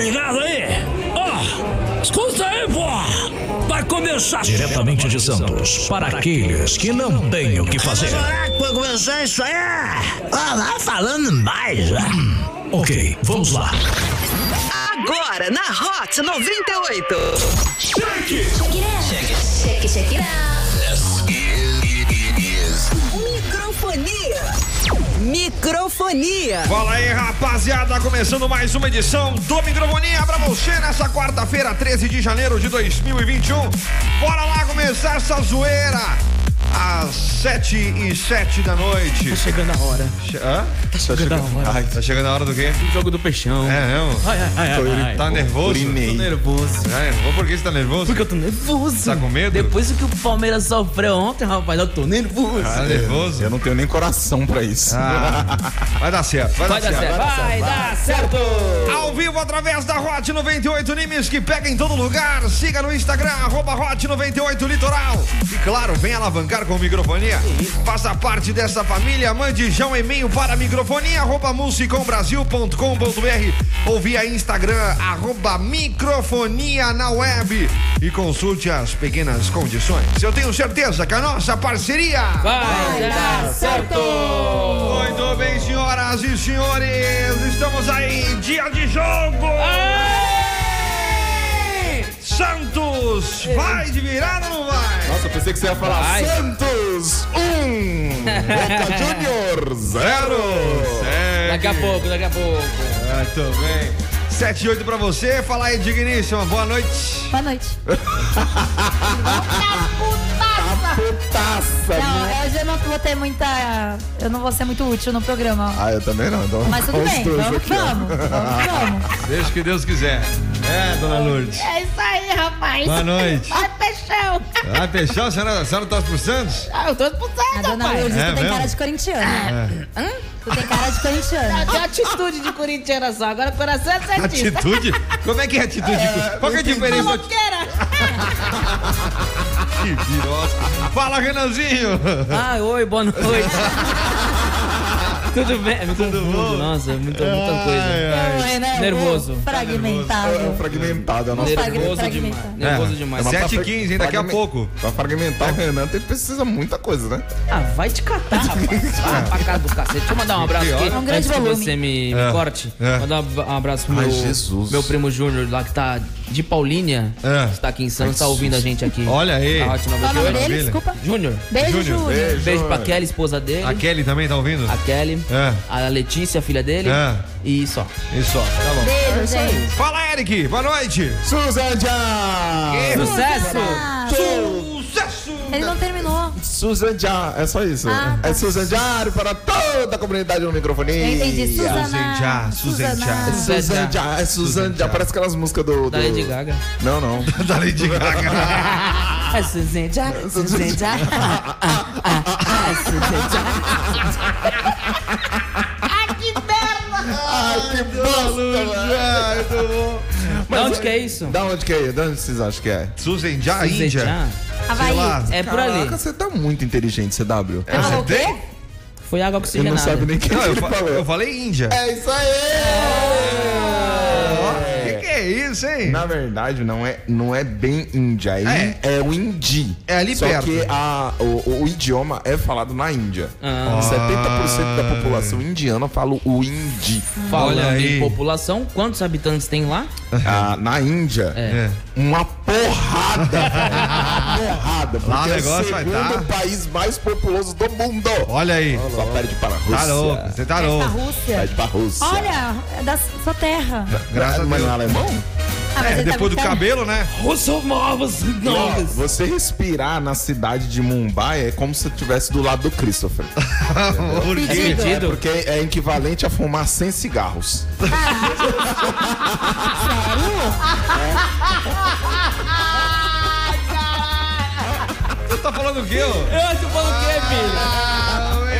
ligado aí? Ó, escuta aí, pô! Vai começar Diretamente de Santos, para aqueles que não têm o que fazer. Será que vai começar isso aí? Ah, vai falando mais, né? Ok, vamos lá. Agora na Hot 98. Check, check it out. Microfonia. Fala aí, rapaziada, começando mais uma edição do Microfonia pra você nessa quarta-feira, 13 de janeiro de 2021. Bora lá começar essa zoeira às 7 e 7 da noite. Tá chegando a hora. Che- Hã? Tá chegando a hora. Ai, tá chegando a hora do quê? O jogo do peixão. É mesmo? Ai, ai, ai, ai, ai. Tá nervoso? Tô nervoso. Tá nervoso? Por que você tá nervoso? Porque eu tô nervoso. Tá com medo? Depois do que o Palmeiras sofreu ontem, rapaz, eu tô nervoso. Tá nervoso? Eu não tenho nem coração pra isso. Ah, vai dar certo, vai, Vai dar certo. Vai dar certo. Ao vivo através da Hot 98 Nimes que pega em todo lugar. Siga no Instagram, arroba Hot 98 Litoral. E claro, vem alavancar com microfonia. Faça parte dessa família. Mande já um e-mail para microfonia, arroba musicombrasil.com.br ou via Instagram, arroba microfonia na web. E consulte as pequenas condições. Eu tenho certeza que a nossa parceria. Vai dar certo. Muito bem, senhoras e senhores, estamos aí, dia de jogo! Santos, vai de virada ou não vai? Nossa, eu pensei que você ia falar Vai. Santos 1, um, Boca Junior 0. Segue. Daqui a pouco, daqui a pouco. Muito bem. 7 e 8 pra você, fala aí, digníssima, boa noite. Boa noite. Putaça. Não, hoje eu não vou ter muita. Eu não vou ser muito útil no programa. Ah, eu também não. Então, Mas tudo bem, vamos, aqui, vamos, vamos, vamos. Deixa que Deus quiser. É, dona Lourdes. É isso aí, rapaz. Boa noite. Ai, peixão. Ah, Peixão, a senhora, a senhora torce pro Santos? Ah, eu tô expulsando, A dona Lourdes, É tu tem mesmo? cara de corintiano. Hã? Tu tem cara de corintiano. Tem atitude de corintiana só, agora o coração é certinho. Atitude? Como é que é atitude? Qual que é a diferença? Que virosca. Fala, Renanzinho. Ah, oi, boa noite. Tudo bem? Me confundo. bom? Nossa, muita, muita coisa. Ai, né? Nervoso. Fragmentado. É fragmentado. A nossa Frag- Nervoso fragmentado. demais. Nervoso demais. Mas pra 7 e fra- 15, hein? Daqui a pouco. Pra fragmentar o Renan, tem precisa muita coisa, né? Ah, vai te catar, rapaz. Ah, pra casa do cacete. Deixa eu mandar um abraço aqui. É um grande antes que volume. você me, É. me corte. É. Mandar um abraço pro Ai, meu, Jesus. meu primo Júnior lá que tá de Paulínia. É. Que tá aqui em Santos, tá ouvindo a gente aqui. Olha aí. Tá ótimo, Qual o nome dele? Desculpa. Júnior. Beijo, Júnior, beijo. Beijo pra Kelly, esposa dele. A Kelly também tá ouvindo? A Kelly. É. A Letícia, filha dele. É. E só. Isso, ó. Tá bom. Beijo, gente. Fala, Eric. Boa noite. Susan Já! Sucesso! Ele não terminou. Susan Já, é só isso. Ah, tá. É Susan Já para toda a comunidade no microfone. Eu entendi. Suzana. Susan Já, Susan Já, é Susan Já. Parece aquelas músicas do. Da do- Lady Gaga. Não, não. da Lady Gaga. É Susan já, Susan já. Ah, é Susan já. Ai, que bosta, mano. Já, muito bom. Da onde que é isso? Da onde que é? Da onde vocês acham que é? Susan Já, Susan Índia. Havaí. lá. É por ali. Caraca, você tá muito inteligente, CW. É, você o quê? tem? Foi água Você não oxigenada. sabe nem quem Não, eu, ele fa- falou. eu falei Índia. É isso aí! O que, que é isso, hein? Na verdade, não é, não é bem Índia, é, É. é o hindi. É ali Só perto. que a, o, o idioma é falado na Índia. Ah. 70% da população indiana fala o hindi. Falando Olha aí. em população, quantos habitantes tem lá? Ah, na Índia, É. uma porrada, velho. Uma porrada. Porque Lá o é o negócio vai segundo tá. país mais populoso do mundo. Olha aí. Só perde para a Rússia. Tá louco, você tá louco. Rússia. Perde para a Rússia. Olha, é da sua terra. Graças a Mas Deus. não é alemão? Ah, mas É, ele tá depois do cabelo, né? Russo novos Ó, você respirar na cidade de Mumbai é como se você estivesse do lado do Christopher. Por quê? Pedido. É porque é equivalente a fumar 100 cigarros. Você tá falando o quê, ô? Eu tô falando o quê, filho?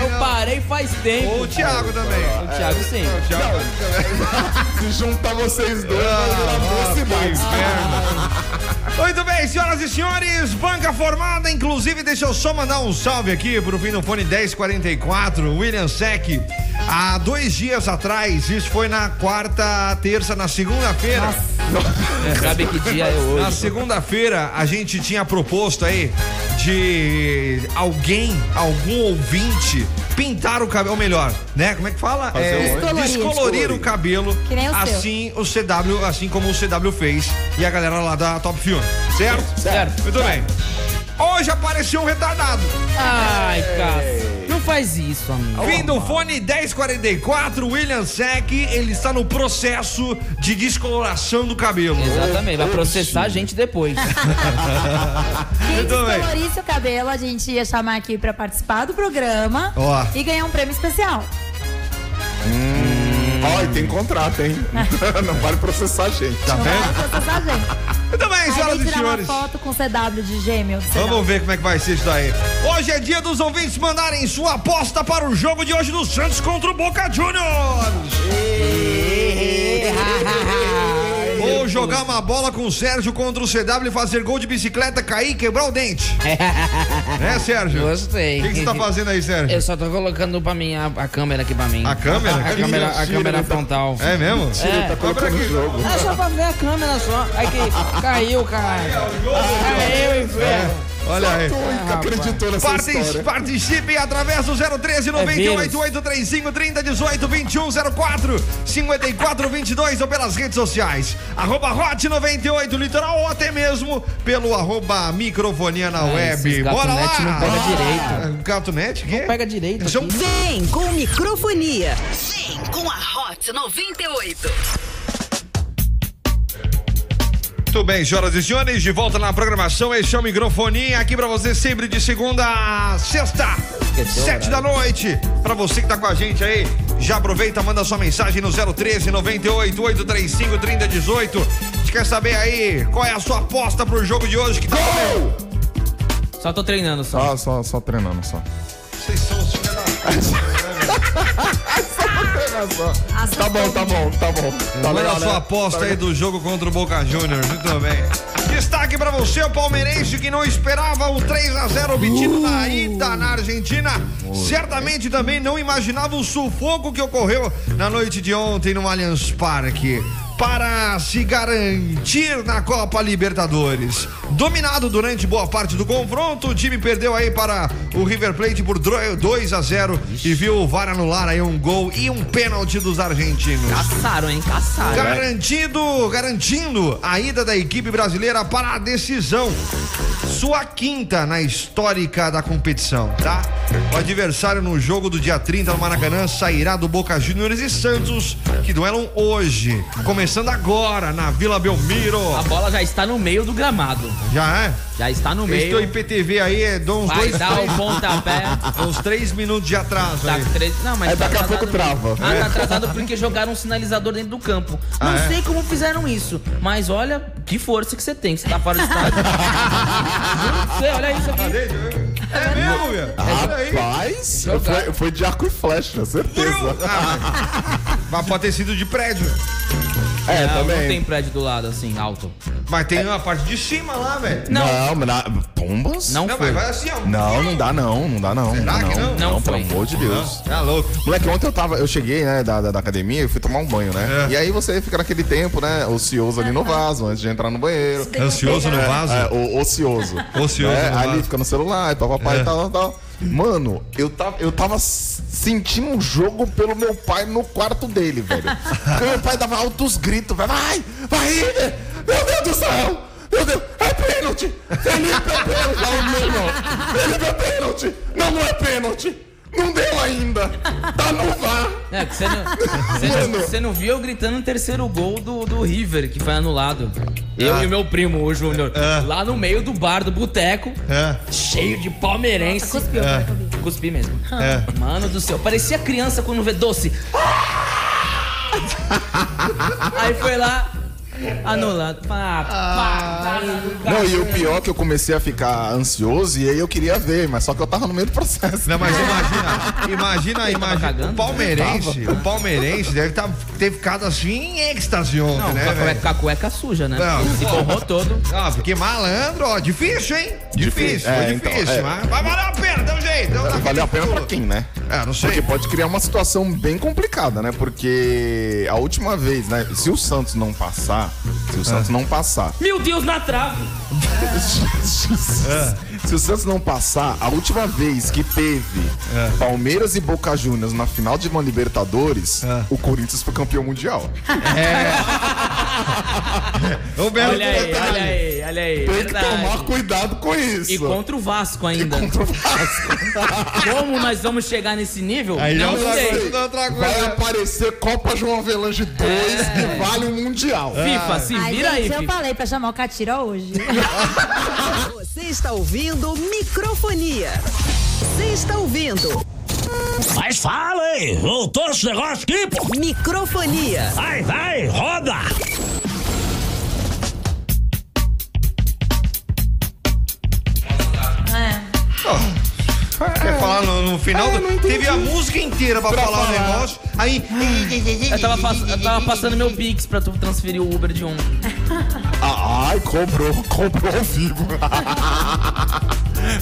Eu parei faz tempo. Ou o Thiago também. O Thiago sim. O Thiago também. Se juntar vocês dois, vai virar duas cidades. Muito bem, senhoras e senhores, banca formada, inclusive deixa eu só mandar um salve aqui pro fim do fone 1044, William Sec, Há dois dias atrás, isso foi na quarta, terça, na segunda-feira. Sabe que dia é hoje? Na segunda-feira, a gente tinha proposto aí de alguém, algum ouvinte, pintar o cabelo, ou melhor, né? Como é que fala? Fazer É, Descolorir. descolorir o cabelo. Que nem o seu. assim o CW, assim como o CW fez e a galera lá da Top Film, certo? Certo. Muito bem. Hoje apareceu um retardado. Ai, cara. Não faz isso, amigo. Fim do fone 1044, William Sec, ele está no processo de descoloração do cabelo. Exatamente, vai processar a gente depois. Quem descolorisse o cabelo, a gente ia chamar aqui pra participar do programa Ó. e ganhar um prêmio especial. Ó, e tem contrato, hein? Não vale processar a gente. Tá Não vendo? vai processar a gente. Muito bem, Aí senhoras e tirar uma senhores. foto com CW de gêmeo. CW. Vamos ver como é que vai ser isso daí. Hoje é dia dos ouvintes mandarem sua aposta para o jogo de hoje do Santos contra o Boca Juniors. Ou jogar uma bola com o Sérgio contra o CW e fazer gol de bicicleta, cair e quebrar o dente. né, Sérgio? Gostei. O que, você tá fazendo aí, Sérgio? Eu só tô colocando pra mim a, a câmera aqui pra mim. A câmera? A câmera, a câmera frontal. É mesmo? É. Tá colocando no jogo. É só pra ver a câmera só. Aí que caiu, caralho. Caiu, inferno. Olha aí. Nunca acreditou nessa Parti- história. Participe através do 013 98 835 30 18 21 04 54 22 ou pelas redes sociais. Arroba Hot 98 Litoral ou até mesmo pelo arroba microfonia na É, web. Bora lá! não pega direito. Ah, Gatunete? Quê? Pega direito aqui. Vem com microfonia. Vem com a Hot 98. Muito bem, senhoras e senhores, de volta na programação. Esse é o microfonia aqui pra você sempre de segunda a sexta, Esqueceu sete da noite. Pra você que tá com a gente aí, já aproveita, manda sua mensagem no 013 98 835 3018. A gente quer saber aí qual é a sua aposta pro jogo de hoje que tá comendo. Só tô treinando só. Só, só, só treinando, só. Vocês são os filhos da- Tá bom, tá bom, tá bom. Tá legal, a sua né? aposta aí do jogo contra o Boca Juniors. Muito bem. Destaque pra você, o palmeirense que não esperava o 3 a 0 obtido na ida na Argentina. Certamente também não imaginava o sufoco que ocorreu na noite de ontem no Allianz Parque. Para se garantir na Copa Libertadores. Dominado durante boa parte do confronto, o time perdeu aí para o River Plate por 2 a 0 e viu o VAR anular aí um gol e um pênalti dos argentinos. Caçaram, hein? Caçaram. Garantido, garantindo a ida da equipe brasileira para a decisão. Sua quinta na histórica da competição, tá? O adversário no jogo do dia 30 no Maracanã sairá do Boca Juniors e Santos, que duelam hoje. Começando agora na Vila Belmiro. A bola já está no meio do gramado. Já é? Já está no Esse teu meio. IPTV aí é de uns Vai dois, dar o três, pontapé. uns três minutos de atraso Tá aí. três... Não, mas Aí tá daqui a pouco trava. Ah, tá atrasado porque jogaram um sinalizador dentro do campo. Não Ah, é? sei como fizeram isso, mas olha que força que você tem, que você tá fora do estádio. Pra você, olha isso aqui. É mesmo, meu? Olha aí. Rapaz, foi, foi de arco e flecha, certeza. Ah, mas pode ter sido de prédio. É, não, também. não tem prédio do lado assim, alto. Mas tem uma parte de cima lá, velho. Não, mas na... Pombas? Não, Não, foi. mas vai assim, ó. Não, não dá não, não dá não. Será não, que não? Não pelo foi. amor de Deus. Tá louco. Moleque, ontem eu tava, eu cheguei, né, da, da, da academia e fui tomar um banho, né? É. E aí você fica naquele tempo, né, ocioso ali no vaso, antes de entrar no banheiro. Ansioso no vaso? É, o, ocioso. Ocioso né? no Ali vaso. fica no celular, e tal, papai, É. e tal, tal. Mano, eu tava, eu tava sentindo um jogo pelo meu pai no quarto dele, velho. Porque meu pai dava altos gritos, velho. Vai, vai! Meu Deus do céu! Meu Deus, é pênalti! Felipe é pênalti! Não, meu irmão! Felipe é pênalti! Não, não é pênalti! Não deu ainda! Tá no VAR! É, você não, você não, você não viu eu gritando o terceiro gol do, do River, que foi anulado. Eu e meu primo, o Júnior, lá no meio do bar do boteco, É. cheio de palmeirense. Cuspiu, É. Cuspi mesmo. É. Mano do céu, parecia criança quando vê doce. Aí foi lá, anulado. Pá, pá, Não, e o pior é que eu comecei a ficar ansioso e aí eu queria ver, mas só que eu tava no meio do processo. Não, mas imagina, imagina, imagina. cagando? O palmeirense, o palmeirense deve tá, ter ficado assim em êxtase ontem, Não, né, com, a velho? cueca, com a cueca suja, né? Não. Se borrou todo. Ah, porque malandro, ó, difícil, hein? Difícil, Difícil. foi É, então, difícil, é. mas vai valer a pena. Sei. Valeu a pena pra quem, né? É, não sei. Porque pode criar uma situação bem complicada, né? Porque a última vez, né? Se o Santos não passar, se o Santos não passar, Meu Deus, na trave. se o Santos não passar, a última vez que teve Palmeiras e Boca Juniors na final de uma Libertadores, o Corinthians foi campeão mundial. O Belo Olha aí, olha aí, olha aí. Tem que verdade. tomar cuidado com isso. E contra o Vasco ainda. Contra o Vasco. Como nós vamos chegar nesse nível? Aí já não outra sei. coisa, outra Vai aparecer Copa João Avelange 2 É. que vale o Mundial. FIFA, se vira aí, gente, eu FIFA. falei pra chamar o Catira hoje. Você está ouvindo microfonia. Você está ouvindo Mas fala aí, voltou esse negócio aqui, pô. microfonia. Vai, vai, roda. Quer falar no, no final? do- Teve a música inteira pra, falar, o negócio. Aí. Eu tava, pass- eu tava passando meu Pix pra tu transferir o Uber de um. Ai, cobrou, cobrou ao vivo.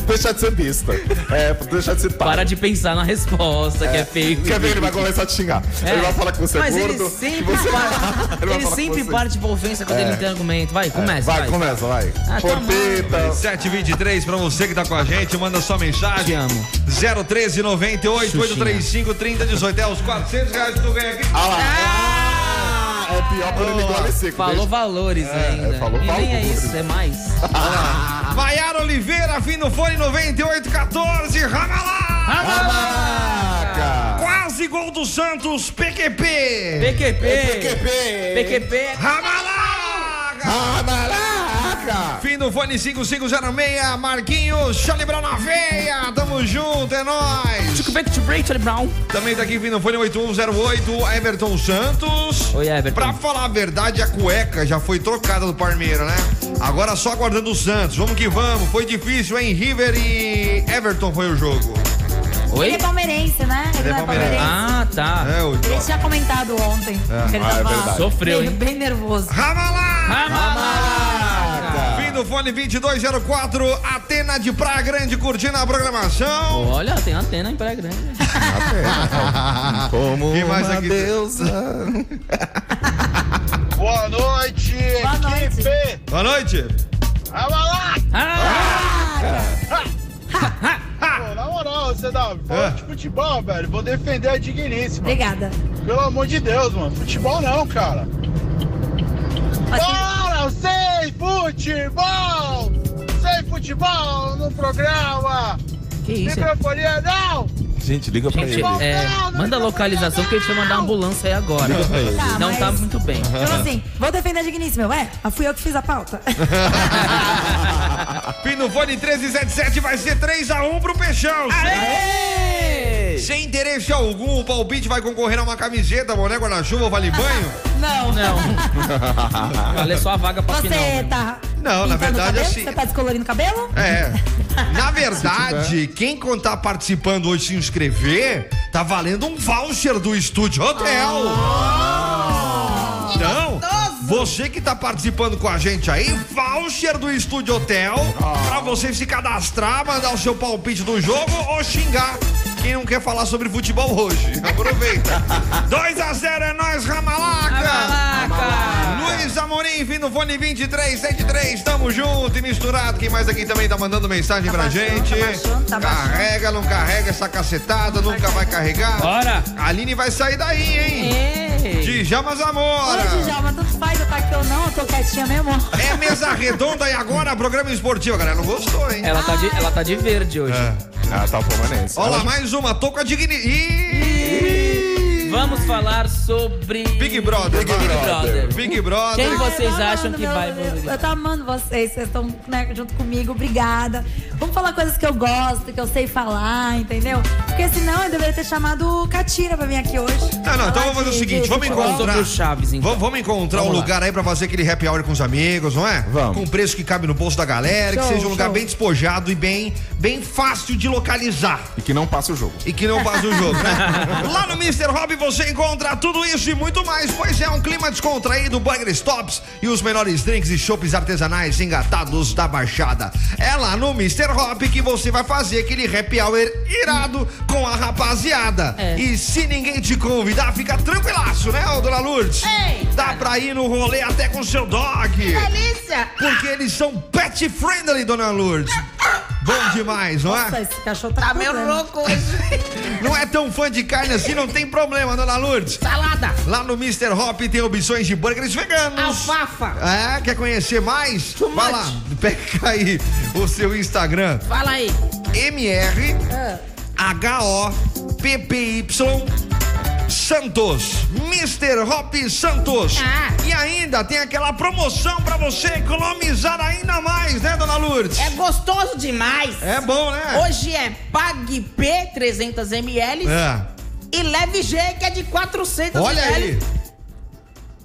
deixa de ser besta. É, deixa de ser pai. Para de pensar na resposta, que é feio. Quer ver? Ele vai começar a te xingar. É. Ele vai falar que você é Mas gordo. ele sempre, você... parte, Ele ele sempre você. parte pra ofensa quando ele não tem argumento. Vai, começa. Vai, vai. começa, vai. Ah, tua Porpeta. 723 pra você que tá com a gente, manda sua Te mensagem. amo. 013 98 835 3018. É os 400 reais que tu ganha aqui. Ah lá. Ah, é pior quando ele engole seco. Falou deixa. valores ainda. falou e nem é valores. isso, é mais. Maiara Oliveira, fim do fone 9814. Ramalá! Caraca. Quase gol do Santos, PQP. PQP. PQP. PQP. Ramalá! Caraca. Fim do fone 5506, Marquinhos, Charlie Brown na veia. Tamo junto, é nóis. To back to break, Charlie Brown. Também tá aqui vindo o fone 8108, Everton Santos. Oi, Everton. Pra falar a verdade, a cueca já foi trocada do Parmeira, né? Agora só aguardando o Santos. Vamos que vamos. Foi difícil, hein? River e Everton foi o jogo. Oi? Ele é palmeirense, né? Ele, Ele é não é palmeirense. palmeirense. Ah, tá. É, o Ele tinha comentado ontem. que ele Ah, é tava verdade. Sofreu, bem, hein? bem nervoso. Ramalá! Caraca. Do fone 2204, Atena de Praia Grande curtindo a programação. Olha, tem antena em Praia Grande. Como Quem mais uma aqui? deusa. Boa noite, Boa noite. equipe! Boa noite. Vamos lá! Ah! Pô, na moral, você dá É. de futebol, velho. Vou defender a digníssima. Obrigada. Pelo amor de Deus, mano. Futebol não, cara. Que- Bora, sem futebol! Sem futebol no programa! Que isso? Microfonia não! Gente, liga pra Gente, ele. é, manda a localização que ele vai mandar a ambulância aí agora. Tá, Não mas- tá muito bem. Então assim, vou defender a digníssima. Ué, mas fui eu que fiz a pauta. Fim do fone 1377 vai ser 3x1 pro Peixão. Sem interesse algum, o palpite vai concorrer a uma camiseta, boné, guarda-chuva, ou vale banho? Não. Não. Valeu só a vaga pra Você final. tá. Não, na verdade, assim- Você tá descolorindo o cabelo? É. Na verdade, quem tá participando hoje se inscrever, tá valendo um voucher do Estúdio Hotel. Então, você que tá participando com a gente aí, voucher do Estúdio Hotel, pra você se cadastrar, mandar o seu palpite do jogo ou xingar. Quem não quer falar sobre futebol hoje, aproveita. 2 a 0 é nós, Ramalaca! Luiz Amorim, fim do fone 2373, tamo junto e misturado. Quem mais aqui também tá mandando mensagem pra baixando, gente? tá baixando, tá carrega, não carrega essa cacetada, nunca vai carregar. Bora! A Aline vai sair daí, hein? Ei. Djalma Zamora. Olha, Djalma, tanto faz eu tá aqui ou não, eu tô quietinha mesmo. É mesa redonda e agora programa esportivo. A galera não gostou, hein? Ela tá, de, ela tá de verde hoje. Ah, tá Palmeirense. Olha lá, mais uma. Tô com a dignidade. Vamos falar sobre. Big Brother. Big vai. Brother. Big Brother. Quem Ai, vocês tô acham amando, que vai Eu, eu tô amando vocês, vocês estão né, junto comigo, obrigada. Vamos falar coisas que eu gosto, que eu sei falar, entendeu? Porque senão eu deveria ter chamado o Catira pra vir aqui hoje. Não, não, então vamos fazer o seguinte, vamos encontrar. Chaves, então. Vamos, encontrar Vamos um lá. lugar aí pra fazer aquele happy hour com os amigos, não é? Vamos. Com preço que cabe no bolso da galera, que Show, seja um lugar show. bem despojado e bem, bem fácil de localizar. E que não passe o jogo. E que não vaza o jogo, né? Lá no Mr. Hobby você encontra tudo isso e muito mais, pois é um clima descontraído, Burger Stops e os melhores drinks e chopes artesanais engatados da Baixada. É lá no Mr. Hop que você vai fazer aquele happy hour irado com a rapaziada. É. E se ninguém te convidar, fica tranquilaço, né, dona Lourdes? Eita. Dá pra ir no rolê até com seu dog. Delícia! Porque eles são pet friendly, dona Lourdes. Bom demais, não é? Nossa, esse cachorro tá, Tá meio louco hoje. Não é tão fã de carne assim, não tem problema, dona Lourdes. Salada, Lá no Mr. Hop tem opções de burgers veganos. alfafa. É, quer conhecer mais? Vai lá, pega aí o seu Instagram. Fala aí. MR Ah. H-O-P-P-Y Santos. Mr. Hop Santos. Ah. E ainda tem aquela promoção pra você economizar ainda mais, né, dona Lourdes? É gostoso demais. É bom, né? Hoje é Pag P 300 ml É. e Leve G que é de 400 Olha ml. aí.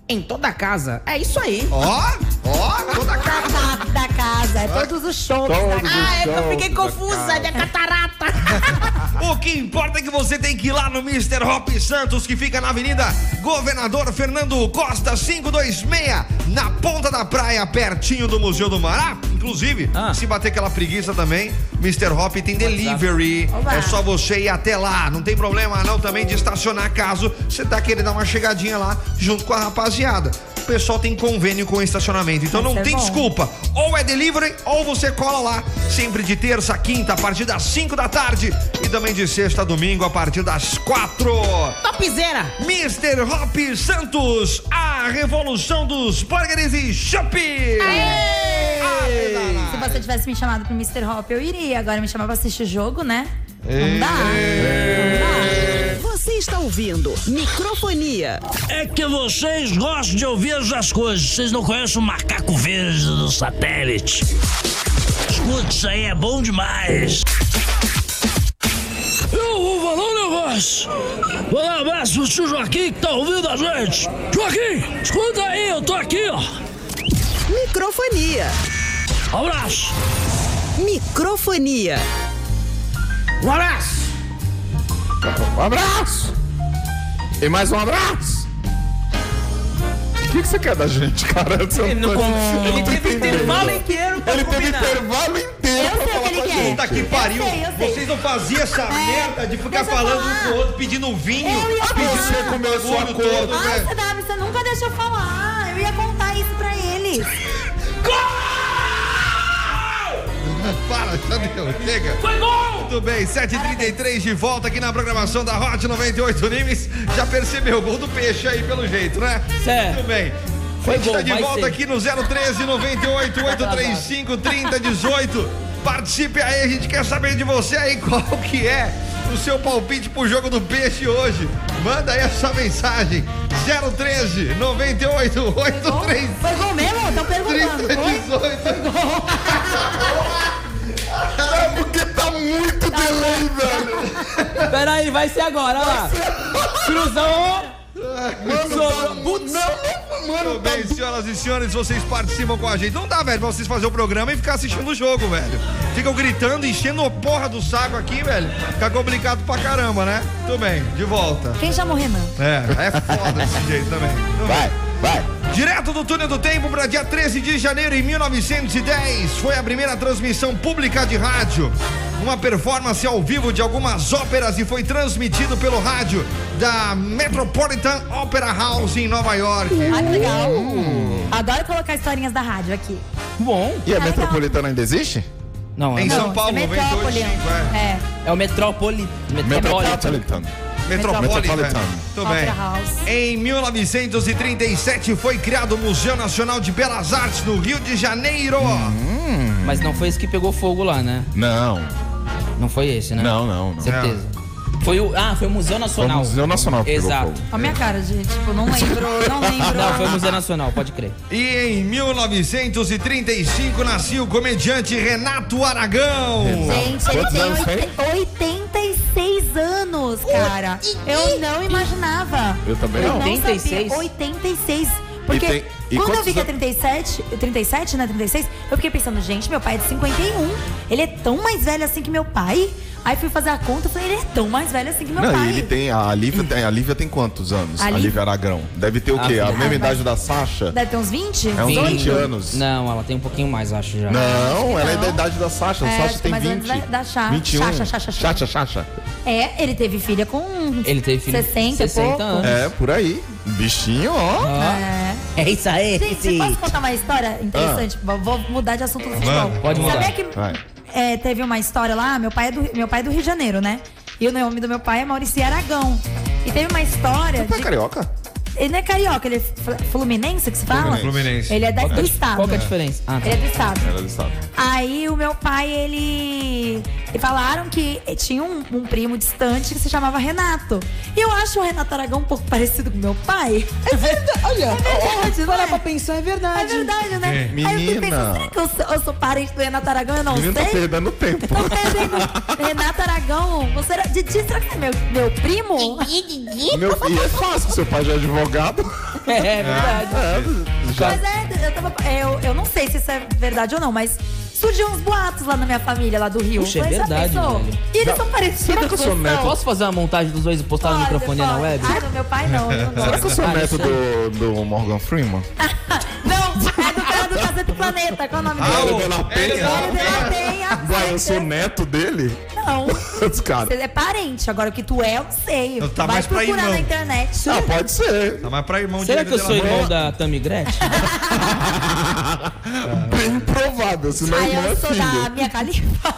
Em toda a casa. É isso aí. Ó, ó, toda a cara. Da, da casa, é todos os shows da Todos. casa. Ah, é que eu fiquei da confusa, é de catarata. O que importa é que você tem que ir lá no Mr. Hop Santos, que fica na Avenida Governador Fernando Costa 526, na ponta da praia, pertinho do Museu do Mar. Inclusive, Ah. se bater aquela preguiça também, Mr. Hop tem delivery. Oba. É só você ir até lá. Não tem problema não também de estacionar caso você tá querendo dar uma chegadinha lá junto com a rapaziada. O pessoal tem convênio com o estacionamento, então não é tem bom. desculpa. Ou é delivery ou você cola lá, sempre de terça a quinta a partir das 5 da tarde e também de sexta a domingo a partir das 4. Topzera. Mr. Hop Santos, a revolução dos burgers e shopping. Se você tivesse me chamado pro Mr. Hop, eu iria. Agora me chamar pra assistir o jogo, né? Não dá. Não dá. Você está ouvindo Microfonia. É que vocês gostam de ouvir as coisas. Vocês não conhecem o macaco verde do satélite. Escuta, isso aí é bom demais. Eu vou falar um negócio. Vou dar um abraço pro tio Joaquim que tá ouvindo a gente. Joaquim, escuta aí, eu tô aqui, ó. Microfonia. Abraço. Microfonia. Um abraço. Um abraço! E mais um abraço! O que, que você quer da gente, cara? Ele, não eu ele não tô teve entendendo. intervalo inteiro pra Ele teve combinar. intervalo inteiro Eu pra falar que com a ele gente. Puta que pariu. sei, eu sei. Vocês não faziam essa merda de ficar Deixa eu falando um com o outro, pedindo vinho. Eu ia pedindo Você começou a conta. todo, Ai, velho. CW, você nunca deixa eu falar. Eu ia contar isso pra eles. Para, já deu, chega. Foi gol! Muito bem, 7h33 de volta aqui na programação da Hot 98 Nimes. Já percebeu o gol do peixe aí, pelo jeito, né? Certo. Muito bem. Foi a gente gol, tá de volta ser. aqui no 013 98 835 3018. Participe aí, a gente quer saber de você aí qual que é o seu palpite pro jogo do peixe hoje. Manda aí a sua mensagem. 013 98 835 Foi gol mesmo? Estão perguntando. Foi? 3018. É porque tá muito delay, velho. Pera aí, vai ser agora, olha lá. Cruzão. Sobrou. Putz. Muito bem, senhoras e senhores, vocês participam com a gente. Não dá, velho, pra vocês fazerem o programa e ficar assistindo o jogo, velho. Ficam gritando, enchendo a porra do saco aqui, velho. Fica complicado pra caramba, né? Tudo bem, de volta. Quem chamou Renan? É, é foda desse jeito também. Tudo bem. Vai, vai. Direto do túnel do tempo para dia 13 de janeiro em 1910, foi a primeira transmissão pública de rádio. Uma performance ao vivo de algumas óperas e foi transmitido pelo rádio da Metropolitan Opera House em Nova York. Ah, que legal. Adoro colocar historinhas da rádio aqui. Bom. E a Tá legal. Metropolitana ainda existe? Não, é, Em não. São Paulo, é Metrópole. 98.5, é. É, é o Metrópole. Metropolitan. Metropolitan. Metropolitan. Metropolitan. Tudo bem. Em 1937 foi criado o Museu Nacional de Belas Artes no Rio de Janeiro. Mas não foi esse que pegou fogo lá, né? Não, Não foi esse, né? não, não. não. Certeza. Foi o. Ah, foi o Museu Nacional. Foi o Museu Nacional que pegou Exato. fogo. Olha a minha cara, gente. Tipo, não lembro, não lembro. Não, foi o Museu Nacional, pode crer. E em 1935 nasceu o comediante Renato Aragão. Gente, ele tem anos tem? oit- 86 anos, cara. Eu não imaginava. Eu também não. não 86? sabia. 86. Porque E tem- e quando eu quantos vi que é an- 37, 37, né, 36, eu fiquei pensando, gente, meu pai é de 51. Ele é tão mais velho assim que meu pai? Aí fui fazer a conta, falei, ele é tão mais velho assim que meu Não, pai. ele tem. A Lívia tem, a Lívia tem quantos anos? A A Lívia- Aragão. Deve ter o quê? A Ah, mesma vai- idade da Sasha? Deve ter uns 20? É uns 20. 20 anos. Não, ela tem um pouquinho mais, acho já. Não, ela é não. da idade da Sasha. A É, Sasha tem mais ou menos 20. da- da Cha- 21. Chacha, Chacha, Chacha. Chacha, Chacha. É, ele teve filha com Ele teve filho 60 e 60 pouco. anos. É, por aí. Bichinho, ó. É. É isso aí. Gente, posso contar uma história interessante? Vou- Vou mudar de assunto do futebol. Pode mudar. Sabia que Vai. É, teve uma história lá, meu pai, é do, meu pai é do Rio de Janeiro, né? E o nome do meu pai é Maurício Aragão. E teve uma história. Tá de- carioca? Ele não é carioca, ele é fl- fluminense que se fala? Fluminense. Ele é da- do é a- estado. Qual que é a diferença? Ah, tá. Ele é do estado. Ela do estado. Aí o meu pai, ele. E falaram que tinha um, um primo distante que se chamava Renato. E eu acho o Renato Aragão um pouco parecido com meu pai. É verdade. Olha, É verdade, não para é? pra pensar, é verdade. É verdade, né? É. Aí eu Menina. pensando, será que eu sou, eu sou parente do Renato Aragão? Eu não Menino tá sei. perdendo tempo. Tô perdendo. Renato Aragão, você era. Didi, será que é meu, meu primo? Meu filho, é fácil, seu pai já é advogado. É, é verdade. É, já. Mas é, eu, tava, eu, eu não sei se isso é verdade ou não, mas surgiu uns boatos lá na minha família, lá do Rio. Puxa, é já verdade, velho. E eles são parecidos. será que eu sou neto? Posso fazer uma montagem dos dois e postar no Pode, microfone na web? Ah, do meu pai não. não Será que eu sou neto do, do Morgan Freeman? Não, é do cara do Planeta. Qual é o nome Ah, dele? o- de la Penha. Hélio de la Penha. Uai, eu sou neto dele? Não. Os caras. Você é parente. Agora o que tu é, eu sei. Tá Vai mais pra procurar irmão. na internet. Ah, pode ser. Tá mais pra irmão Será de que eu sou irmão da Tammy Gretchen? Bem provável, senão Aí não é eu sou da minha Califa.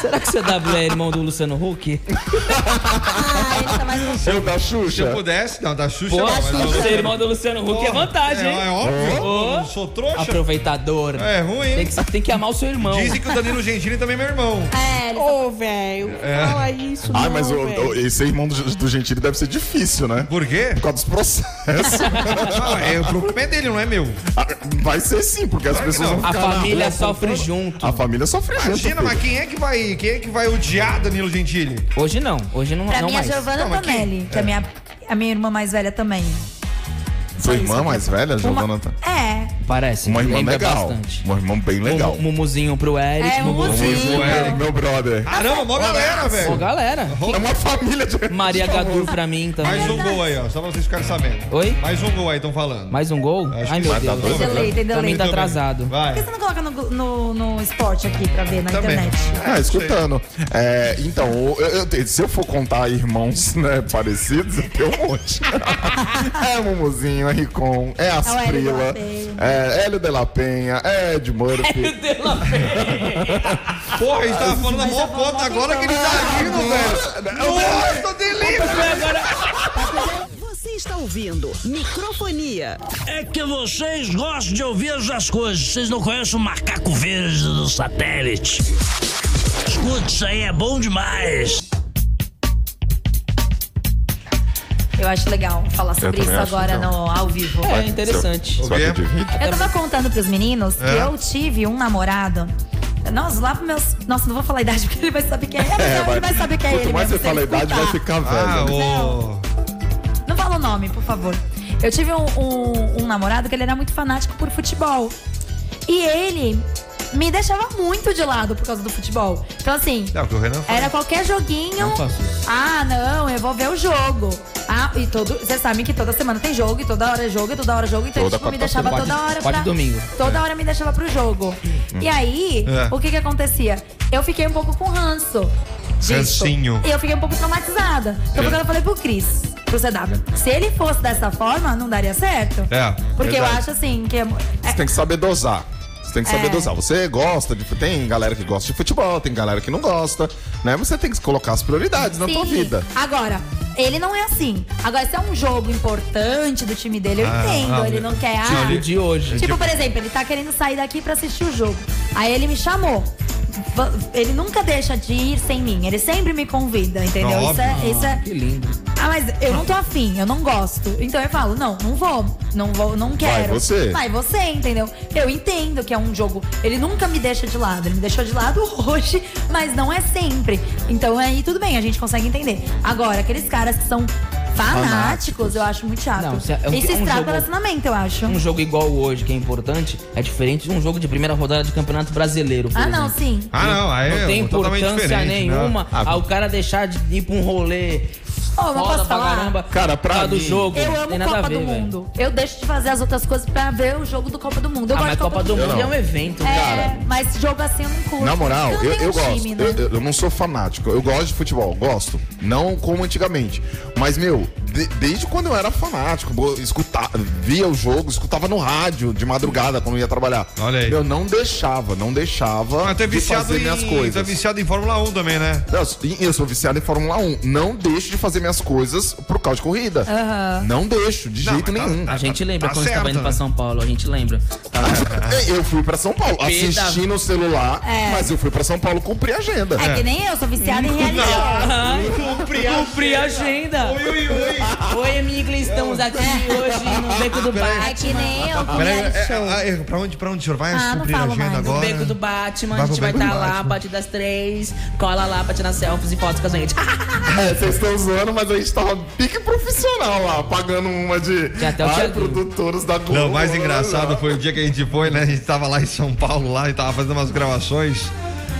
Será que o CW é irmão do Luciano Huck? ah, ele tá mais com Eu da Se eu Xuxa. pudesse, não, da Xuxa Pô, não. mas eu- ser irmão do Luciano Huck é vantagem, É, hein? é óbvio. Ô. Eu não sou trouxa. Aproveitador. É ruim, Tem hein? que, tem que amar o seu irmão. Dizem que o Danilo Gentili também é meu irmão. É, ele Ô, velho, fala isso, Ah, não, mas o, velho. o- esse irmão do, do Gentili deve ser difícil, né? Por quê? Por causa dos processos. Não, é, o problema é dele, não é meu. Ah, Vai ser sim, porque as pessoas não. vão A ficar na família rua sofre junto. A família sofre junto. Imagina, mas quem é que vai, quem é que vai odiar Danilo Gentili? Hoje não, hoje não, Pra não mim, a mais. Giovana Não, mas quem- Tonelli, que é a minha, a minha irmã mais velha também. Sua irmã mais velha, Giovana? Uma, tá- é. Parece, Uma irmã legal. bastante. Uma irmã bem legal. Um mumuzinho pro Eric. É, um mumuzinho. mumuzinho. Eric. Meu brother. Caramba, mó galera, velho. galera. É uma família de. Maria Gadu pra mim também. Mais um gol aí, ó. Só pra vocês ficarem sabendo. Oi? Mais um gol aí, estão falando. Mais um gol? Acho Ai, que meu tá Deus. doido. Tem delay, tem Pra mim delay. tá Por atrasado. que Vai. você não coloca no, no, no esporte aqui pra ver na Também. internet? Ah, escutando. É, então, eu- eu se eu for contar irmãos né, parecidos, eu tenho um monte. é Mumuzinho, é Ricon, é Hélio de la Asprila, Penha. é Hélio de la Penha, é Ed Murphy. Porra, a gente tava falando a eu vou conta agora que ele tá rindo, velho. Nossa, delícia. Você está ouvindo Microfonia. É que vocês gostam de ouvir as coisas. Vocês não conhecem o macaco verde do satélite. Escuta, isso aí é bom demais. Eu acho legal falar sobre isso acho agora legal. no, ao vivo. É interessante. Que vídeo. Eu tava contando pros meninos que É. eu tive um namorado. Nossa, lá pros meus. Nossa, não vou falar a idade porque ele vai saber quem é. É, ele vai saber quem é Quanto ele. mais você fala a idade, vai ficar velho. Ah, né? ô. Não fala o nome, por favor. Eu tive um, um- um namorado que ele era muito fanático por futebol. E ele me deixava muito de lado por causa do futebol. Então, assim, Não, o que o Renan fala. era qualquer joguinho. Não. Ah, não, eu vou ver o jogo. Ah, e todo. Vocês sabem que toda semana tem jogo, e toda hora é jogo, e toda hora é jogo, então Toda ele tipo, me deixava Pode- toda hora pode pra. domingo. Toda hora me deixava pro jogo. E aí, É. o que que acontecia? Eu fiquei um pouco com ranço. Disso. Rancinho. E eu fiquei um pouco traumatizada. Então, quando eu falei pro Cris, pro CW, se ele fosse dessa forma, não daria certo. É, Porque eu verdade. acho assim que. é- Você tem que saber dosar. Você tem que saber É. dosar. Você gosta de. Tem galera que gosta de futebol, tem galera que não gosta, né? Mas você tem que colocar as prioridades na tua Sim. vida. Agora, ele não é assim. Agora, se é um jogo importante do time dele, eu Ah, entendo. não, ele não quer. Tipo Ah, de hoje. Tipo, por exemplo, ele tá querendo sair daqui pra assistir o jogo. Aí ele me chamou. Ele nunca deixa de ir sem mim. Ele sempre me convida, entendeu? Não, Isso é, óbvio. isso é- Que lindo. Ah, mas eu não tô afim, eu não gosto. Então eu falo, não, não vou. Não vou, não quero. você. Vai você, entendeu? Eu entendo que é um jogo. Ele nunca me deixa de lado. Ele me deixou de lado hoje, mas não é sempre. Então aí tudo bem, a gente consegue entender. Agora, aqueles caras que são Fanáticos, eu acho muito chato. Não, se é- é um- Isso é um estraga o jogo- relacionamento, eu acho. Um jogo igual hoje, que é importante, é diferente de um jogo de primeira rodada de campeonato brasileiro. por Ah, não, exemplo. sim. Ah, não, aí Não tem é totalmente importância diferente. né? nenhuma ao cara deixar de ir pra um rolê Mas foda posso pra falar? caramba Cara, pra do mim- jogo. Eu Tem amo a Copa ver, do velho. Mundo. Eu deixo de fazer as outras coisas pra ver o jogo do Copa do Mundo. Eu Ah, gosto mas de Copa do Mundo Não. é um evento, cara. É, mas jogo assim eu não curto. Na moral, Porque eu, não tem eu um gosto. time, né? eu- eu não sou fanático. Eu gosto de futebol, gosto. Não como antigamente. Mas, meu, de- desde quando eu era fanático, bo- escuta, via o jogo, escutava no rádio de madrugada quando eu ia trabalhar. Olha aí. Eu não deixava, não deixava Mas é de viciado fazer em, minhas é coisas. viciado em Fórmula 1 também, né? Eu, eu sou viciado em Fórmula 1. Não deixo de fazer minhas coisas por causa de corrida. Não deixo, de Não, jeito tá- nenhum. A gente lembra Tá quando você tava certo, indo pra né? São Paulo, a gente lembra. Eu fui pra São Paulo, assisti no celular, É. mas eu fui pra São Paulo cumprir a agenda. É que nem eu, sou viciada em realidade. Cumpri a agenda. Oi, oi, oi. Oi, amiga, estamos aqui hoje no Beco do É Batman. que nem eu, com Peraí, reality é, show. é, é, pra onde, pra onde o senhor vai Ah, não cumprir a falo agenda mais. No agora? Beco do Batman, Vai a gente vai Beco estar do lá a Batman. partir das três. Cola lá pra tirar selfies e fotos com a gente. É, vocês estão zoando, mas a gente tava pique profissional lá, pagando uma de Tinha até o ai, produtores da Globo. Não, o mais engraçado lá. foi o dia que a gente foi, né? A gente tava lá em São Paulo, lá, e tava fazendo umas gravações.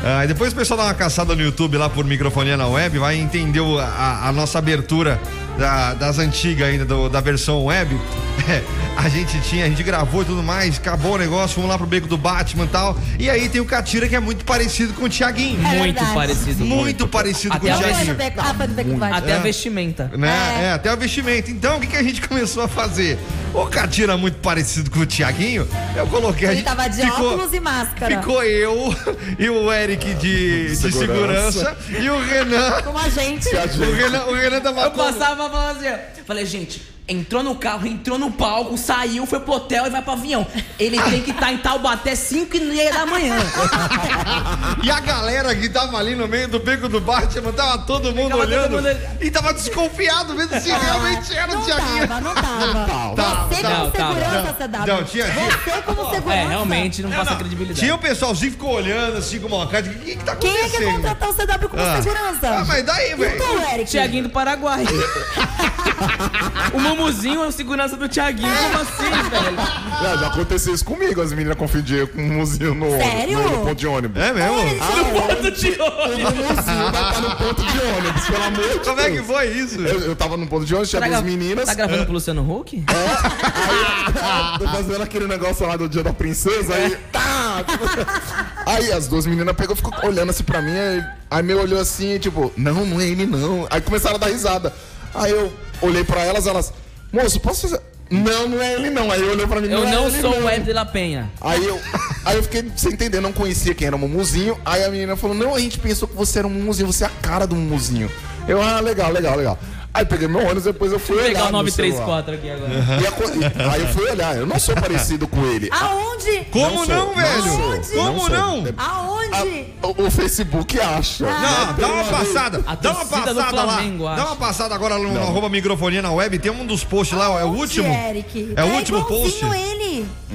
Ah, e depois o pessoal dá uma caçada no YouTube lá por microfonia na web, vai entender o- a, a nossa abertura da- das antigas ainda, do- da versão web. É, a gente tinha, a gente gravou e tudo mais, acabou o negócio, fomos lá pro beco do Batman e tal. E aí tem o Catira que é muito parecido com o Thiaguinho. É muito verdade. parecido. Muito parecido Até com o a Batman. Até a É. vestimenta. Né? É. até o vestimento. Então, o que, que a gente começou a fazer? O Catira muito parecido com o Tiaguinho. Eu coloquei a Ele gente. tava de ficou, óculos e máscara. Ficou eu e o Eric de, de segurança. Segurança. e o Renan. Como a gente. O Renan, o Renan tava Eu como? passava Falei, gente, entrou no carro, entrou no palco, saiu, foi pro hotel e vai pro avião. Ele tem que estar em Taubaté 5 e meia da manhã. E a galera que tava ali no meio do beco do Batman, tava todo mundo todo olhando. mundo ali. E tava desconfiado, vendo se realmente era o não Tiaguinho. tava, não tava. Tá, Você tá, como tá. segurança, CW. Não, tinha- tinha- Você como segurança. É, realmente não Não, passa não. credibilidade. Tinha o pessoalzinho ficou olhando assim como uma cara de. O que, que tá Quem acontecendo? é que contratou o CW como Ah. segurança? Ah, mas daí, velho. Tiaguinho do Paraguai. o Mumuzinho é o segurança do Tiaguinho. Como assim, velho? Já, já aconteceu isso comigo, as meninas confundiam com um muzinho no, Sério? no, no ponto de ônibus. É mesmo? Ponto de O muzinho vai estar no ponto de ônibus, pelo amor de Como é que Deus. foi isso? Eu, eu tava no ponto de ônibus, tinha Tá duas meninas. Tá gravando pro Luciano Huck? Tô fazendo aquele negócio lá do dia da princesa, aí. Tá! Aí as duas meninas pegou e ficou olhando assim pra mim, aí, aí me olhou assim, tipo, não, não é ele não. Aí começaram a dar risada. Aí eu olhei pra elas, elas, moço, posso fazer. Não, não é ele não. Aí olhei pra mim, Eu é não ele, sou o Web de La Penha. Aí eu, aí eu fiquei sem entender, não conhecia quem era o Mumuzinho. Aí a menina falou: Não, a gente pensou que você era um Mumuzinho, você é a cara do Mumuzinho. Eu, ah, legal, legal, legal. Aí peguei meu ônibus, depois eu fui Vou pegar olhar o no celular. 934 aqui agora. E a e- aí eu fui olhar, eu não sou parecido com ele. Aonde? Como sou, não, velho? Aonde? Como sou. não? Aonde? A- o, o Facebook acha. Não, dá uma passada. A Dá uma passada lá. Flamengo, Dá acho. uma passada agora no arroba microfonia na web. Tem um dos posts lá, é o Aonde, último. Eric? É o último post. igualzinho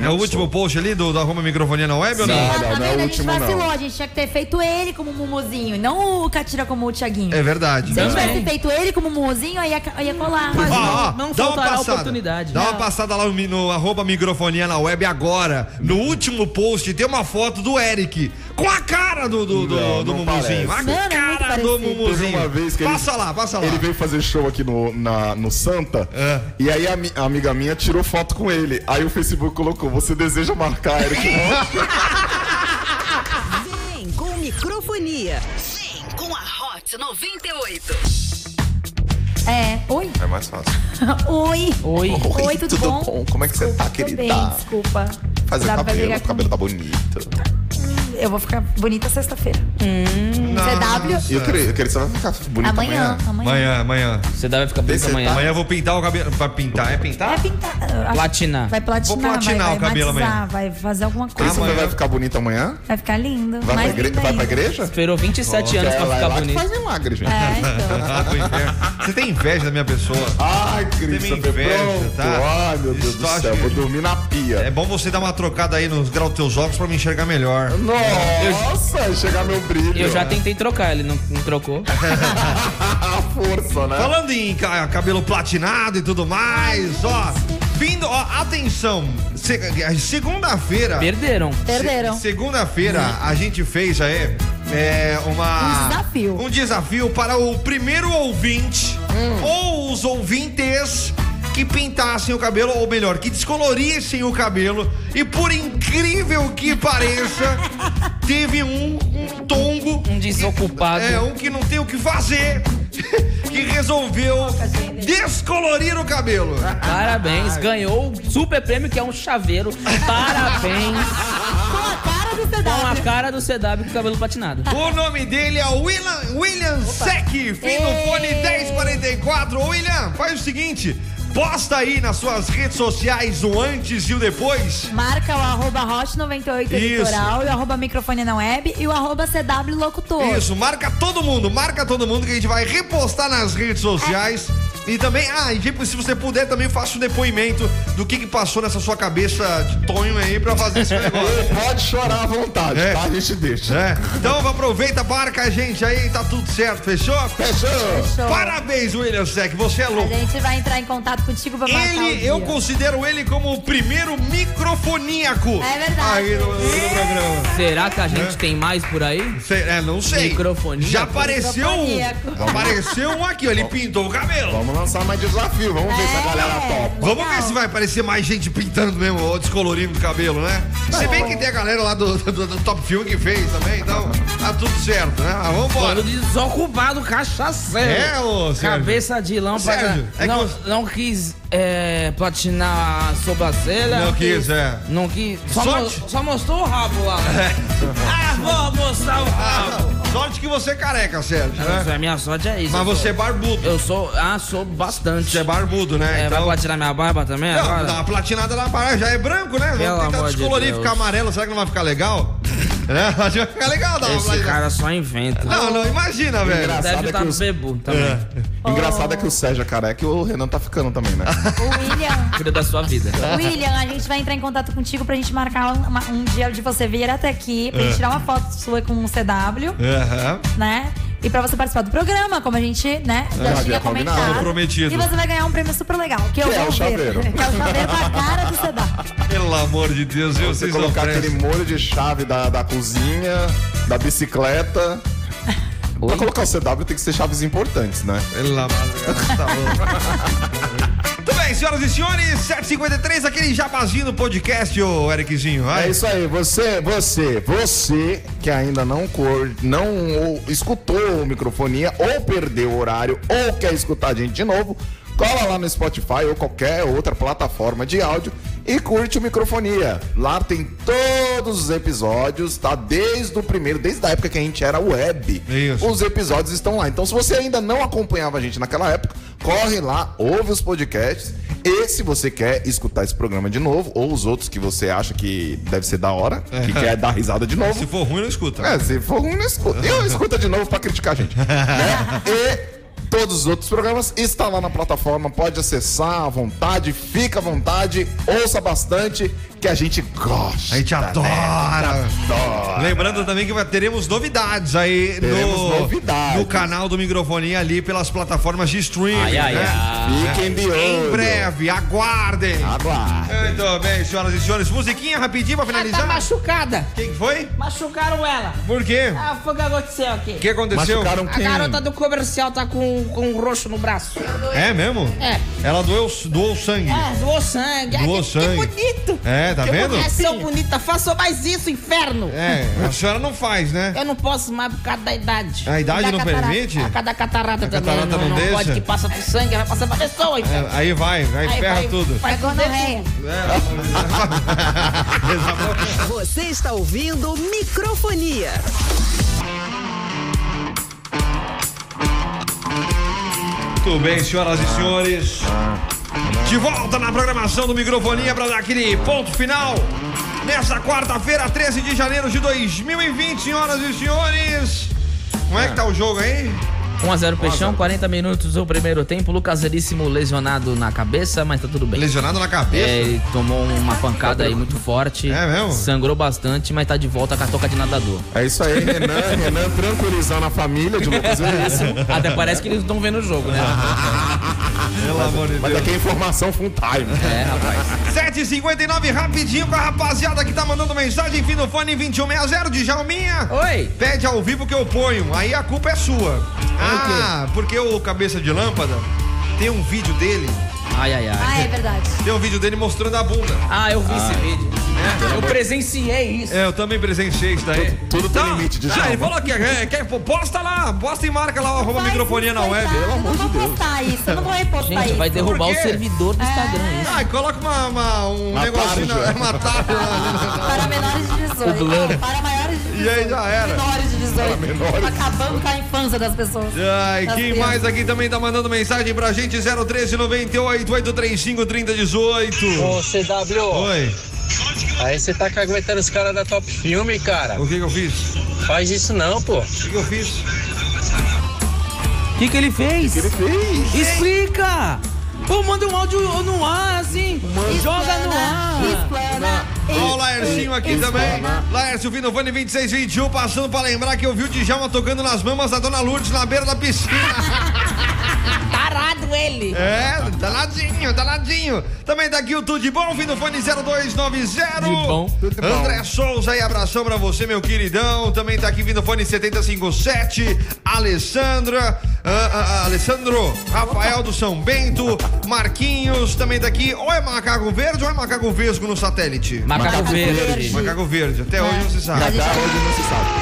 É o último post ali do, do arroba microfonia na web ou não? Não, Ah, não, tá não é o A gente último, vacilou, não. a gente tinha que ter feito ele como Mumuzinho, e não o Catira como o Thiaguinho. É verdade. Se a gente tivesse feito ele como Mumuzinho, aí ia, ia colar. Mas Ó, não. ó, não dá uma faltará passada. oportunidade. Dá uma Não. passada lá no, mi- no arroba microfonia na web agora. No último post tem uma foto do Eric com a cara do, do, do, Não, do não Mumuzinho. parece. A muito cara do Mumuzinho. uma vez que ele- passa lá, passa lá. Ele veio fazer show aqui no, na, no Santa. É. E aí a, a amiga minha tirou foto com ele. Aí o Facebook colocou: Você deseja marcar Eric? Vem com microfonia. Vem com a Hot 98. É, oi? É mais fácil. Oi. Oi. Oi, tudo, bom? Como é que você tá, querida? bem, desculpa. Fazer Dá cabelo, o cabelo tá bonito. Eu vou ficar bonita sexta-feira. CW? E eu queria, eu queria que você vai ficar bonita Amanhã, amanhã. amanhã. Amanhã, amanhã. Você deve ficar tá- amanhã. Amanhã eu vou pintar o cabelo. Pra pintar, é pintar? Vai pintar. Platinar. Vai platinar, Vou platinar vai, o cabelo vai matizar, amanhã. vai fazer alguma coisa. você Amanhã. vai ficar bonita amanhã? Vai ficar lindo. Vai, pra, igre... linda vai pra igreja? Esperou 27 anos pra É ficar é lá que bonito. faz milagre, gente. É, então. Tô inveja. Você tem inveja da minha pessoa. Ai, Tem Cristo, inveja, pronto. tá? Ai, meu Deus Isso do céu, que- vou dormir na pia. É bom você dar uma trocada aí nos graus dos teus óculos pra me enxergar melhor. Nossa, chegar meu brilho. Eu já tentei trocar, ele não, não trocou. força, né? Falando em ca- cabelo platinado e tudo mais, ó. Vindo, ó, atenção. se- Segunda-feira. Perderam. Perderam. Se- Segunda-feira a gente fez aí é, uma. Um desafio. Um desafio para o primeiro ouvinte ou os ouvintes que pintassem o cabelo, ou melhor, que descolorissem o cabelo. E por incrível que pareça, teve um, um tongo. Um desocupado. É, um que não tem o que fazer. Que resolveu descolorir o cabelo. Parabéns, ganhou o super prêmio que é um chaveiro. Parabéns. Com a cara do Com a CW. cara do CW com cabelo patinado. O nome dele é William, William Sec, fim do Ei. fone 1044. Ô, William, faz o seguinte: posta aí nas suas redes sociais o antes e o depois. Marca o arroba hot98 Isso. litoral e o arroba microfone na web e o arroba CW locutor. Isso, marca todo mundo, marca todo mundo que a gente vai repostar nas redes sociais. E também, ah, e tipo, se você puder, também faça um depoimento do que, que passou nessa sua cabeça de tonho aí pra fazer esse negócio. Pode chorar à vontade, É. tá? A gente deixa. É. Então aproveita, marca a gente aí, tá tudo certo, fechou? Fechou? Show. Parabéns, William Sec, você é A louco. gente vai entrar em contato contigo pra marcar o Ele, dia. eu considero ele como o primeiro microfoníaco. É verdade. Aí no, no programa. Será que a gente tem mais por aí? Sei- é, não sei. Microfoníaco? Já apareceu um. Microfoníaco. Apareceu um aqui, ó. Ele pintou o cabelo. Vamos lançar mais desafio, vamos ver se a galera topa. Vamos ver se vai aparecer mais gente pintando mesmo, ou descolorindo o cabelo, né? Se bem que tem a galera lá do, do- do Top Film que fez também, então tá tudo certo, né? Ah, vambora. Todo desocupado, cachaceiro. É, ô, Sérgio. Cabeça de lâmpada. Sérgio, é que não, você- não quis é, platinar a sobrancelha. Não quis, é. Não quis. Só, Sorte. mo- só mostrou o rabo lá. ah, vou mostrar o rabo. Sorte que você é careca, Sérgio, né? a minha sorte é isso. Mas você é sou, barbudo. eu sou. Ah, sou bastante. Você é barbudo, né? É, vai platinar minha barba também Não, agora? dá uma platinada na barra, já é branco, né? Vamos tentar de descolorir, Deus. ficar amarelo, será que não vai ficar legal? Né? Acho que vai ficar legal, dá Esse cara só inventa. Não, não, imagina, velho. Engraçado Deve é estar que no os- bebu também. Engraçado é que o Sérgio é careca e o Renan tá ficando também, né? O William. Cuida da sua vida. William, a gente vai entrar em contato contigo pra gente marcar uma- um dia de você vir até aqui, pra É. gente tirar uma foto sua com o CW, Aham. né? E pra você participar do programa, como a gente, né, já havia tinha combinado. comentado. Prometido. E você vai ganhar um prêmio super legal, que eu Que é vou o ver. chaveiro. Que é o chaveiro com a cara do CW. Pelo amor de Deus, viu? Você Vocês colocar oferecem. aquele molho de chave da, da cozinha, da bicicleta. Pra colocar o CW tem que ser chaves importantes, né? Pelo amor de Deus, tá louco. Bem, senhoras e senhores, 7h53, aquele jabazinho do podcast, ô Ericzinho. Vai. É isso aí, você, você, você que ainda não cor, não ou, escutou o microfonia ou perdeu o horário ou quer escutar a gente de novo, cola lá no Spotify ou qualquer outra plataforma de áudio e curte o microfonia. Lá tem todos os episódios, tá? Desde o primeiro, desde a época que a gente era web. Isso. Os episódios estão lá. Então, se você ainda não acompanhava a gente naquela época, corre lá, ouve os podcasts. E se você quer escutar esse programa de novo, ou os outros que você acha que deve ser da hora, que quer dar risada de novo. Se for ruim, não escuta. É, se for ruim, não escuta. Eu escuta de novo pra criticar a gente. né? E todos os outros programas estão lá na plataforma. Pode acessar à vontade, fica à vontade, ouça bastante, que a gente gosta. A gente né? adora. Adora. Lembrando também que teremos novidades aí Teremos no, novidades. no canal do Microfonia ali pelas plataformas de streaming. Ai, ai, né? ai. Fiquem de olho. Em breve, aguardem. Aguarde. Muito bem, senhoras e senhores. Musiquinha rapidinho pra Ela tá finalizar. machucada. Quem que foi? Machucaram ela. Por quê? Ah, foi o que aconteceu aqui. O que aconteceu? Machucaram A quem? garota do comercial tá com, com um roxo no braço. É mesmo? É. Ela doeu, doou sangue. É, doou sangue. Doou Ai, que, que sangue. bonito. É, tá que vendo? bonito. Sou bonita. Faça mais isso, inferno. É, a senhora não faz, né? Eu não posso mais por causa da idade. A idade Da não catarata. permite? A cada catarata A também. catarata não não, deixa? pode que passa pro sangue, vai passar pra pessoa, inferno. É, aí vai, aí, Aí ferra vai- tudo. Vai Pegou na reia. Você está ouvindo Microfonia. Muito bem, senhoras e senhores. De volta na programação do Microfonia para dar aquele ponto final. Nesta quarta-feira, 13 de janeiro de 2020, senhoras e senhores. Como é que tá o jogo aí? 1x0 Peixão, 40 minutos o primeiro tempo. Lucas Veríssimo lesionado na cabeça, mas tá tudo bem. Lesionado na cabeça? É, ele tomou uma pancada aí muito forte. É mesmo? Sangrou bastante, mas tá de volta com a toca de nadador. É isso aí, Renan, Renan tranquilizando a família de Lucas Veríssimo. Até parece que eles não estão vendo o jogo, né? Pelo amor de Mas Deus. aqui é informação full time. É, rapaz. 7h59, rapidinho com a rapaziada que tá mandando mensagem. Fim do fone 2160 de Jalminha. Oi. Pede ao vivo que eu ponho. Aí a culpa é sua. Ah, porque o cabeça de lâmpada tem um vídeo dele. Ai, ai, ai. Ah, é verdade. Tem um vídeo dele mostrando a bunda. Ah, eu vi esse vídeo. Eu presenciei isso. É, eu também presenciei isso daí. Tudo tem Tá. limite, Ah, Djalma. ele falou aqui, é, quer, posta lá, posta e marca lá o arroba microfonia na web. coitado, Eu não vou postar isso, eu não vou repostar Gente, isso. vai derrubar o servidor do Instagram. Isso. Ah, e coloca uma, uma- um Uma negocinho, na, tarja. uma tarja lá. Para menores de 18. O blur. Não, para maiores de 18. E aí já era. Menores de 18. Menores. Acabando com a infância das pessoas. Ai, Das quem crianças. mais aqui também tá mandando mensagem pra gente? 013 98 835 3018. Ô, CW, Oi, aí você tá caguetando os caras da Top Filme, cara. o que que eu fiz? Faz isso não, pô. O que que eu fiz? O que, que ele fez? Ele fez. Explica! Pô, manda um áudio no ar, assim. Joga no ar. Explana. Ó o Laercinho aqui também. Laércio, fone 2621, passando pra lembrar que eu vi o Djalma tocando nas mamas da Dona Lourdes na beira da piscina. É, danadinho, danadinho. Também tá aqui o Tudo de Bom, fim do fone 0290. De bom. Tudo bom. André Souza aí, abração pra você, meu queridão. Também tá aqui vindo fone 7057. Alessandra, ah, ah, ah, Alessandro, Rafael do São Bento, Marquinhos, também tá aqui. Ou é macaco verde ou é macaco vesgo no satélite? Macaco Macaco verde. verde. Macaco verde, até hoje não se sabe. Até hoje não se sabe.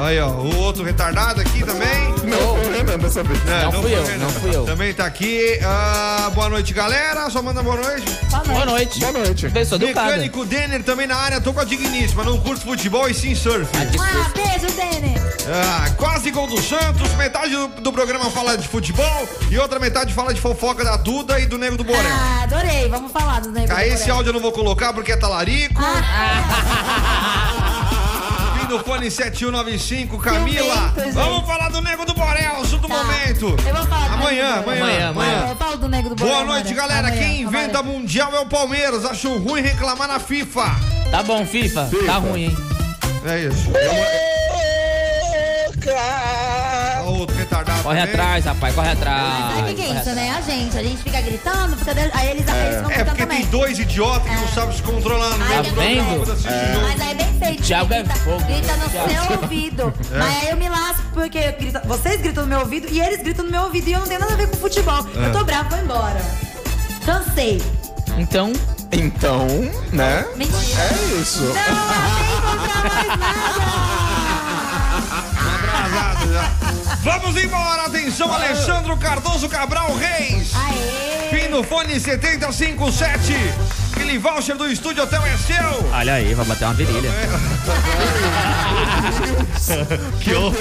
Aí, ó, o outro retardado aqui também. Não, foi o Renan dessa vez. É, Não fui foi eu, não fui eu. Também tá aqui. ah, boa noite, galera. Só manda boa noite. Boa noite. Boa noite. Pessoa educada. Mecânico Denner também na área. Tô com a digníssima. Não curto futebol e sim surf. Ah, beijo, Dene. Ah, quase gol do Santos. Metade do, do programa fala de futebol e outra metade fala de fofoca da Duda e do Nego do Borel. Ah, adorei. Vamos falar dos negros. Aí esse áudio eu não vou colocar porque é talarico. Fim do fone 7195, Camila. Ciumento, gente. Vamos falar do Nego do Borel, assunto do Tá. momento. Eu vou falar do Amanhã, Nego do amanhã, Amanhã, amanhã. Eu falo do nego do Boa Borel noite, amanhã. galera. Amanhã, Quem inventa amanhã. mundial é o Palmeiras. Acho ruim reclamar na FIFA. Tá bom, FIFA. Tá ruim, hein? É isso. O outro retardado. Corre também. atrás, rapaz, corre atrás. Sabe o que, que é isso, né? A gente. A gente fica gritando, fica de- aí eles, aí eles vão É gritando porque também. tem dois idiotas que não sabem se controlar do programa vendo? jogo. Mas aí é bem feito. Thiago é grita, fogo. grita no Thiago. seu ouvido. Mas aí eu me lasco porque eu grito- vocês gritam no meu ouvido e eles gritam no meu ouvido e eu não tenho nada a ver com futebol. Eu tô bravo, vou embora. Cansei. Então, Então, né? Mentira. É isso. Não, não tem que comprar mais nada. Vamos embora, atenção, Alessandro Cardoso Cabral Reis. Aê. Fim no fone 7057. Aquele voucher do estúdio Hotel é seu. olha aí, vai bater uma virilha. Que horror.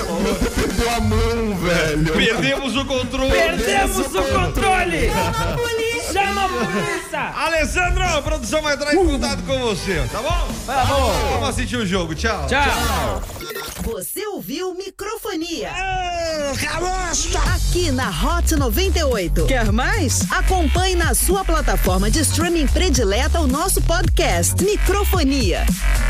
Perdeu a mão, velho. Perdemos o controle. Perdemos o controle! Chama a polícia. Chama a polícia! Alessandro, a produção vai entrar em contato com você, tá bom? Vamos! Vamos assistir o jogo, tchau. Tchau! Você ouviu microfonia. Aqui na Hot 98. Quer mais? Acompanhe na sua plataforma de streaming predileta o nosso podcast Microfonia.